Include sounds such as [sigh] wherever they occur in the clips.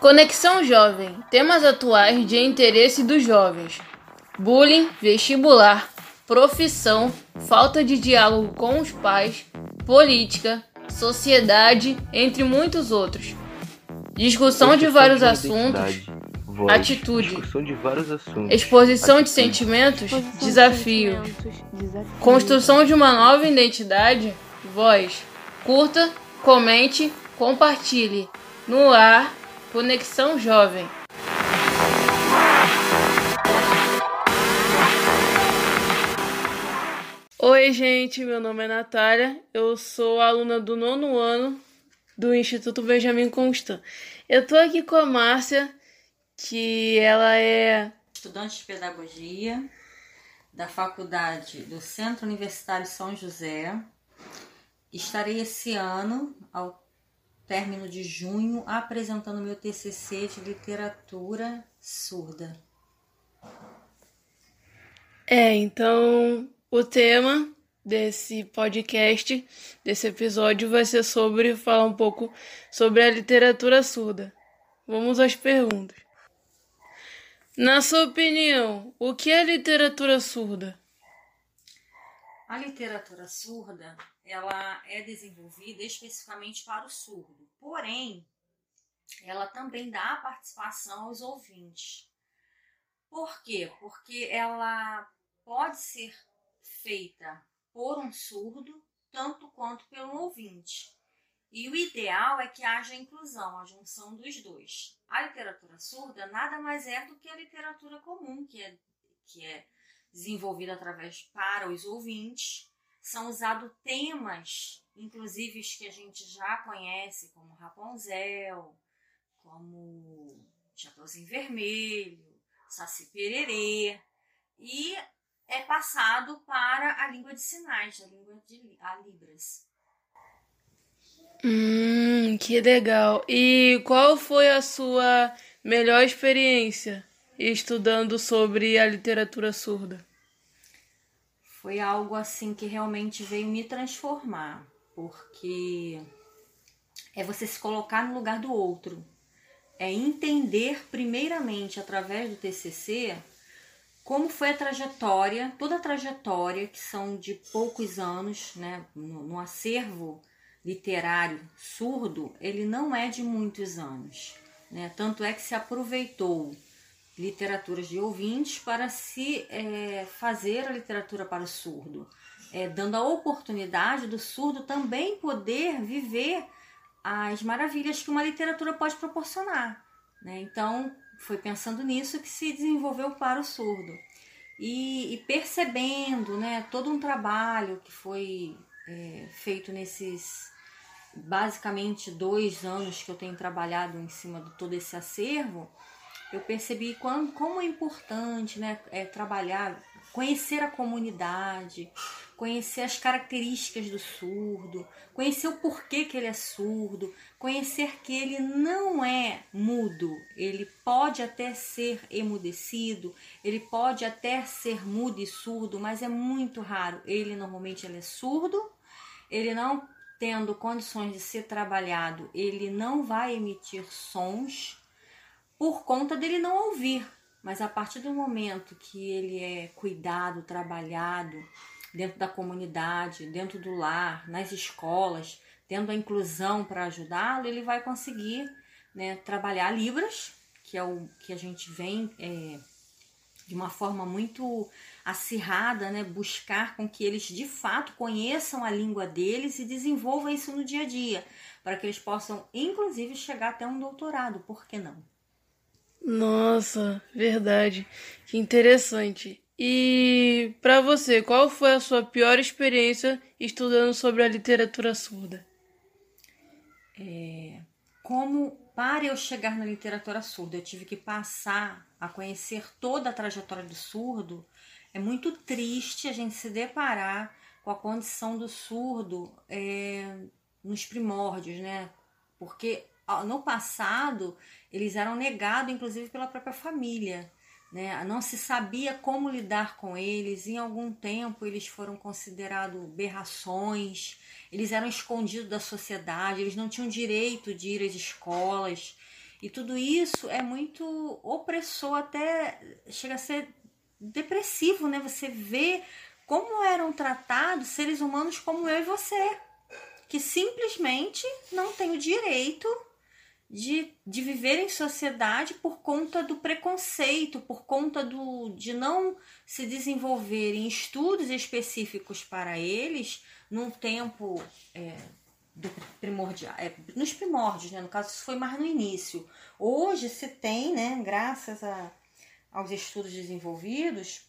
Conexão Jovem: temas atuais de interesse dos jovens. Bullying, vestibular, profissão, falta de diálogo com os pais, política, sociedade, entre muitos outros. Discussão de vários assuntos, voz, atitude, discussão de vários assuntos, exposição atitude. de sentimentos, exposição desafio, de sentimentos, desafio, construção de uma nova identidade, voz. Curta, comente, compartilhe. No ar, Conexão Jovem. Oi, gente, meu nome é Natália, eu sou aluna do nono ano do Instituto Benjamin Constant. Eu tô aqui com a Márcia, que ela é estudante de pedagogia da faculdade do Centro Universitário São José. Estarei esse ano, ao término de junho, apresentando meu TCC de literatura surda. É, então o tema desse podcast, desse episódio, vai ser sobre falar um pouco sobre a literatura surda. Vamos às perguntas. Na sua opinião, o que é literatura surda? A literatura surda ela é desenvolvida especificamente para o surdo, porém, ela também dá participação aos ouvintes. Por quê? Porque ela pode ser feita por um surdo, tanto quanto pelo ouvinte. E o ideal é que haja inclusão, a junção dos dois. A literatura surda nada mais é do que a literatura comum, que é, que é desenvolvida através para os ouvintes são usados temas, inclusive os que a gente já conhece, como Rapunzel, como Chapeuzinho Vermelho, Saci Pererê, e é passado para a língua de sinais, a língua de a Libras. Hum, que legal. E qual foi a sua melhor experiência estudando sobre a literatura surda? foi algo assim que realmente veio me transformar, porque é você se colocar no lugar do outro, é entender primeiramente através do TCC como foi a trajetória, toda a trajetória que são de poucos anos, né, no, no acervo literário surdo, ele não é de muitos anos, né? Tanto é que se aproveitou literaturas de ouvintes para se é, fazer a literatura para o surdo, é, dando a oportunidade do surdo também poder viver as maravilhas que uma literatura pode proporcionar. Né? Então, foi pensando nisso que se desenvolveu para o surdo. E, e percebendo né, todo um trabalho que foi é, feito nesses basicamente dois anos que eu tenho trabalhado em cima de todo esse acervo, eu percebi quando, como é importante né, é, trabalhar, conhecer a comunidade, conhecer as características do surdo, conhecer o porquê que ele é surdo, conhecer que ele não é mudo, ele pode até ser emudecido, ele pode até ser mudo e surdo, mas é muito raro. Ele normalmente ele é surdo, ele não tendo condições de ser trabalhado, ele não vai emitir sons por conta dele não ouvir. Mas a partir do momento que ele é cuidado, trabalhado dentro da comunidade, dentro do lar, nas escolas, tendo a inclusão para ajudá-lo, ele vai conseguir né, trabalhar Libras, que é o que a gente vem é, de uma forma muito acirrada, né, buscar com que eles de fato conheçam a língua deles e desenvolvam isso no dia a dia, para que eles possam, inclusive, chegar até um doutorado, por que não? Nossa, verdade. Que interessante. E para você, qual foi a sua pior experiência estudando sobre a literatura surda? É, como para eu chegar na literatura surda, eu tive que passar a conhecer toda a trajetória do surdo. É muito triste a gente se deparar com a condição do surdo é, nos primórdios, né? Porque no passado eles eram negados, inclusive pela própria família. né? não se sabia como lidar com eles. Em algum tempo eles foram considerados berrações, eles eram escondidos da sociedade, eles não tinham direito de ir às escolas. E tudo isso é muito opressor, até chega a ser depressivo, né? Você vê como eram tratados seres humanos como eu e você, que simplesmente não têm o direito de, de viver em sociedade por conta do preconceito, por conta do, de não se desenvolver em estudos específicos para eles num tempo é, do primordial, é, nos primórdios, né? no caso isso foi mais no início. Hoje se tem, né, graças a, aos estudos desenvolvidos,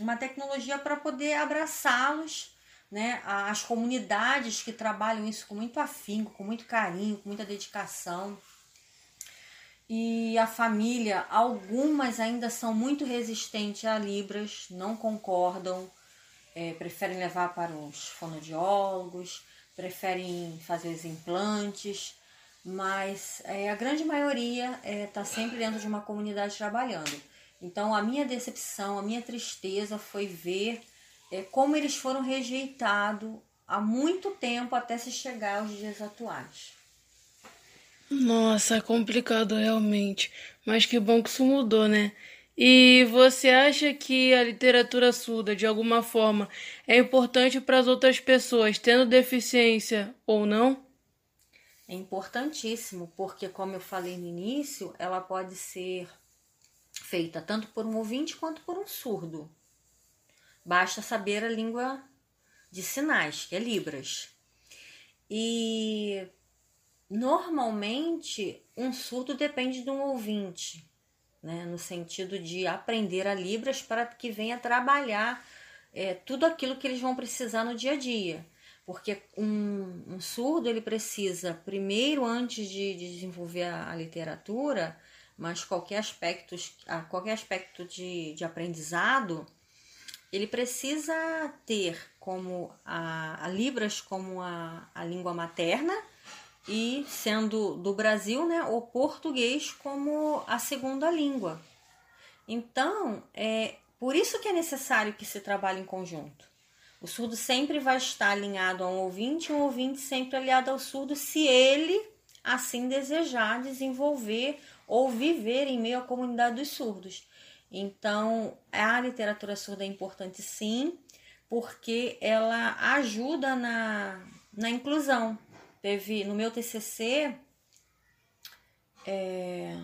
uma tecnologia para poder abraçá-los, né, as comunidades que trabalham isso com muito afinco, com muito carinho, com muita dedicação e a família, algumas ainda são muito resistentes a Libras, não concordam, é, preferem levar para os fonoaudiólogos, preferem fazer os implantes, mas é, a grande maioria está é, tá sempre dentro de uma comunidade trabalhando. Então, a minha decepção, a minha tristeza foi ver é, como eles foram rejeitados há muito tempo até se chegar aos dias atuais. Nossa, complicado realmente. Mas que bom que isso mudou, né? E você acha que a literatura surda, de alguma forma, é importante para as outras pessoas, tendo deficiência ou não? É importantíssimo, porque, como eu falei no início, ela pode ser feita tanto por um ouvinte quanto por um surdo. Basta saber a língua de sinais, que é Libras. E Normalmente, um surdo depende de um ouvinte, né? no sentido de aprender a Libras para que venha trabalhar é, tudo aquilo que eles vão precisar no dia a dia. Porque um, um surdo ele precisa, primeiro, antes de, de desenvolver a, a, literatura, mas qualquer aspecto, qualquer aspecto de, de aprendizado, ele precisa ter como a, a Libras como a, a língua materna e sendo do Brasil, né, o português como a segunda língua. Então, é por isso que é necessário que se trabalhe em conjunto. O surdo sempre vai estar alinhado a um ouvinte, um ouvinte sempre aliado ao surdo, se ele assim desejar desenvolver ou viver em meio à comunidade dos surdos. Então, a literatura surda é importante sim, porque ela ajuda na, na inclusão, Teve no meu TCC, é,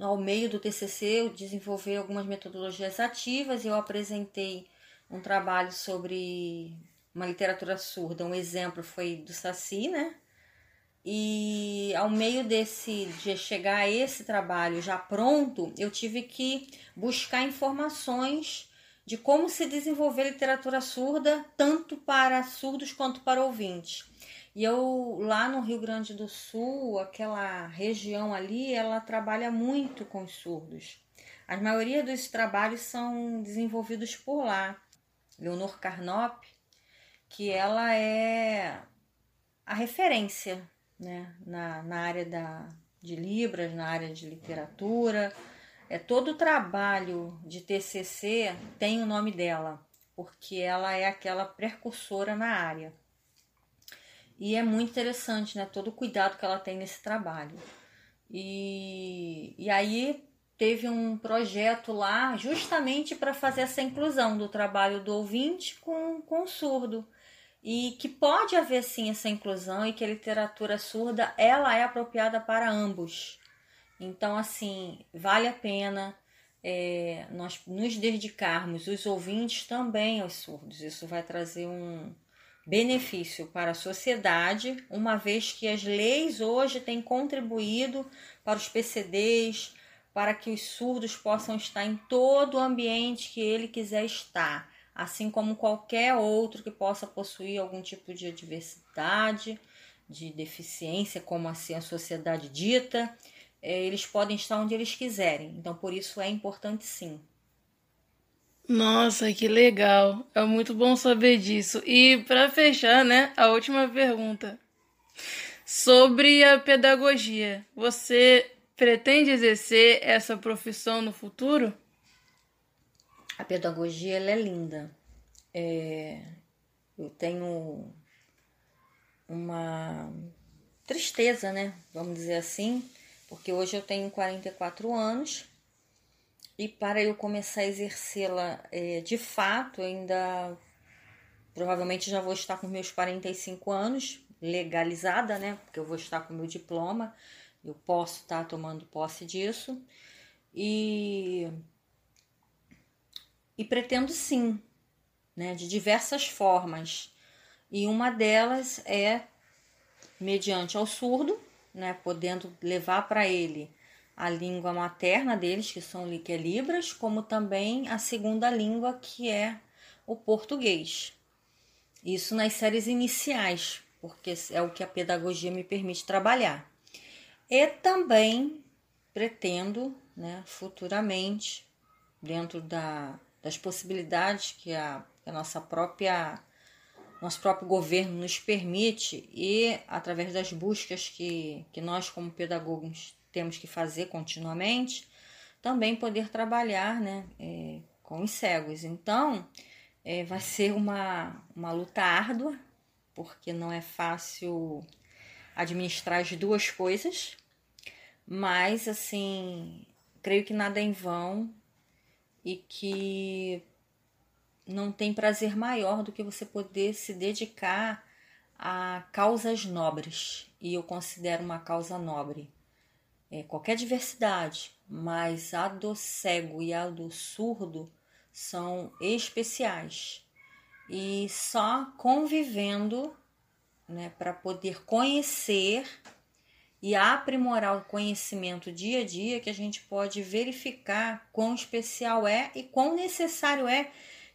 ao meio do TCC, eu desenvolvi algumas metodologias ativas e eu apresentei um trabalho sobre uma literatura surda. Um exemplo foi do Saci, né? E ao meio desse de chegar a esse trabalho já pronto, eu tive que buscar informações de como se desenvolver literatura surda, tanto para surdos quanto para ouvintes. E eu lá no Rio Grande do Sul, aquela região ali, ela trabalha muito com os surdos. A maioria dos trabalhos são desenvolvidos por lá. Leonor Carnop, que ela é a referência né, na, na área da, de Libras, na área de literatura. É todo o trabalho de TCC tem o nome dela, porque ela é aquela precursora na área. E é muito interessante, né? Todo o cuidado que ela tem nesse trabalho. E, e aí teve um projeto lá justamente para fazer essa inclusão do trabalho do ouvinte com, com o surdo. E que pode haver sim essa inclusão e que a literatura surda ela é apropriada para ambos. Então, assim, vale a pena é, nós nos dedicarmos, os ouvintes também aos surdos. Isso vai trazer um, benefício para a sociedade, uma vez que as leis hoje têm contribuído para os PCDs, para que os surdos possam estar em todo o ambiente que ele quiser estar, assim como qualquer outro que possa possuir algum tipo de adversidade, de deficiência, como assim a sociedade dita, eh, eles podem estar onde eles quiserem. Então, por isso é importante sim nossa, que legal. É muito bom saber disso. E para fechar, né, a última pergunta. Sobre a pedagogia. Você pretende exercer essa profissão no futuro? A pedagogia ela é linda. É, eu tenho uma tristeza, né? Vamos dizer assim, porque hoje eu tenho 44 anos e para eu começar a exercê-la é, de fato, ainda provavelmente já vou estar com meus 45 anos, legalizada, né? Porque eu vou estar com meu diploma, eu posso estar tomando posse disso. E, e pretendo sim, né? De diversas formas. E uma delas é mediante ao surdo, né? Podendo levar para ele a língua materna deles, que são que é Libras, como também a segunda língua, que é o português. Isso nas séries iniciais, porque é o que a pedagogia me permite trabalhar. E também pretendo, né, futuramente, dentro da, das possibilidades que a, a nossa própria nosso próprio governo nos permite e através das buscas que, que nós como pedagogos temos que fazer continuamente, também poder trabalhar né, é, com os cegos. Então, é, vai [laughs] ser uma, uma luta árdua, porque não é fácil administrar as duas coisas, mas assim, creio que nada é em vão e que não tem prazer maior do que você poder se dedicar a causas nobres, e eu considero uma causa nobre. É, qualquer diversidade, mas a do cego e a do surdo são especiais. E só convivendo né, para poder conhecer e aprimorar o conhecimento dia a dia que a gente pode verificar quão especial é e quão necessário é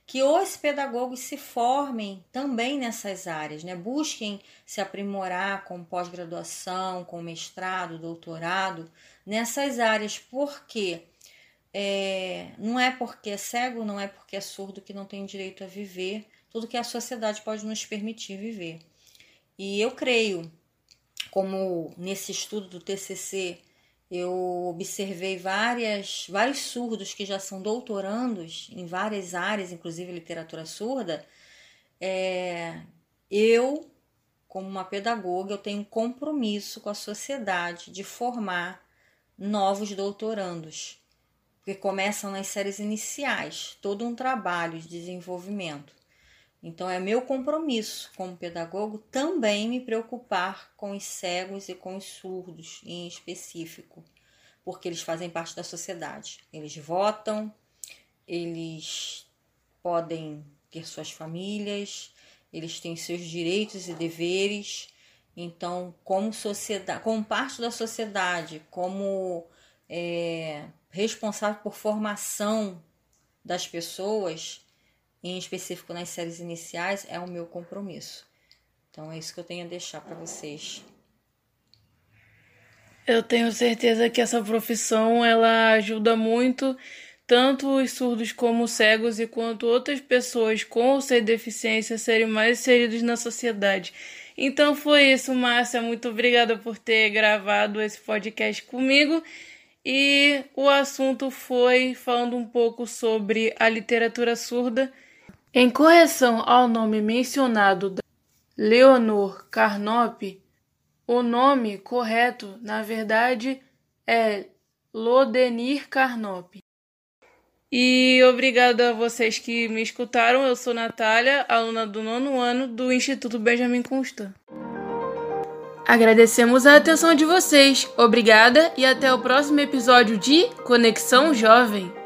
que os pedagogos se formem também nessas áreas, né? Busquem se aprimorar com pós-graduação, com mestrado, doutorado nessas áreas, porque é, não é porque é cego, não é porque é surdo que não tem direito a viver tudo que a sociedade pode nos permitir viver. E eu creio, como nesse estudo do TCC eu observei várias, vários surdos que já são doutorandos em várias áreas, inclusive literatura surda, é, eu, como uma pedagoga, eu tenho um compromisso com a sociedade de formar novos doutorandos porque começam nas séries iniciais, todo um trabalho de desenvolvimento. Então é meu compromisso como pedagogo também me preocupar com os cegos e com os surdos em específico, porque eles fazem parte da sociedade. Eles votam, eles podem ter suas famílias, eles têm seus direitos e deveres. Então, como sociedade, como parte da sociedade, como é, responsável por formação das pessoas, em específico nas séries iniciais, é o meu compromisso. Então é isso que eu tenho a deixar para vocês. Eu tenho certeza que essa profissão ela ajuda muito tanto os surdos como os cegos e quanto outras pessoas com ou sem deficiência serem mais inseridos na sociedade. Então foi isso, Márcia. Muito obrigada por ter gravado esse podcast comigo e o assunto foi falando um pouco sobre a literatura surda. Em correção ao nome mencionado da Leonor Carnop, o nome correto, na verdade, é Lodenir Carnop. E obrigado a vocês que me escutaram. Eu sou Natália, aluna do nono ano do Instituto Benjamin Constant. Agradecemos a atenção de vocês. Obrigada e até o próximo episódio de Conexão Jovem.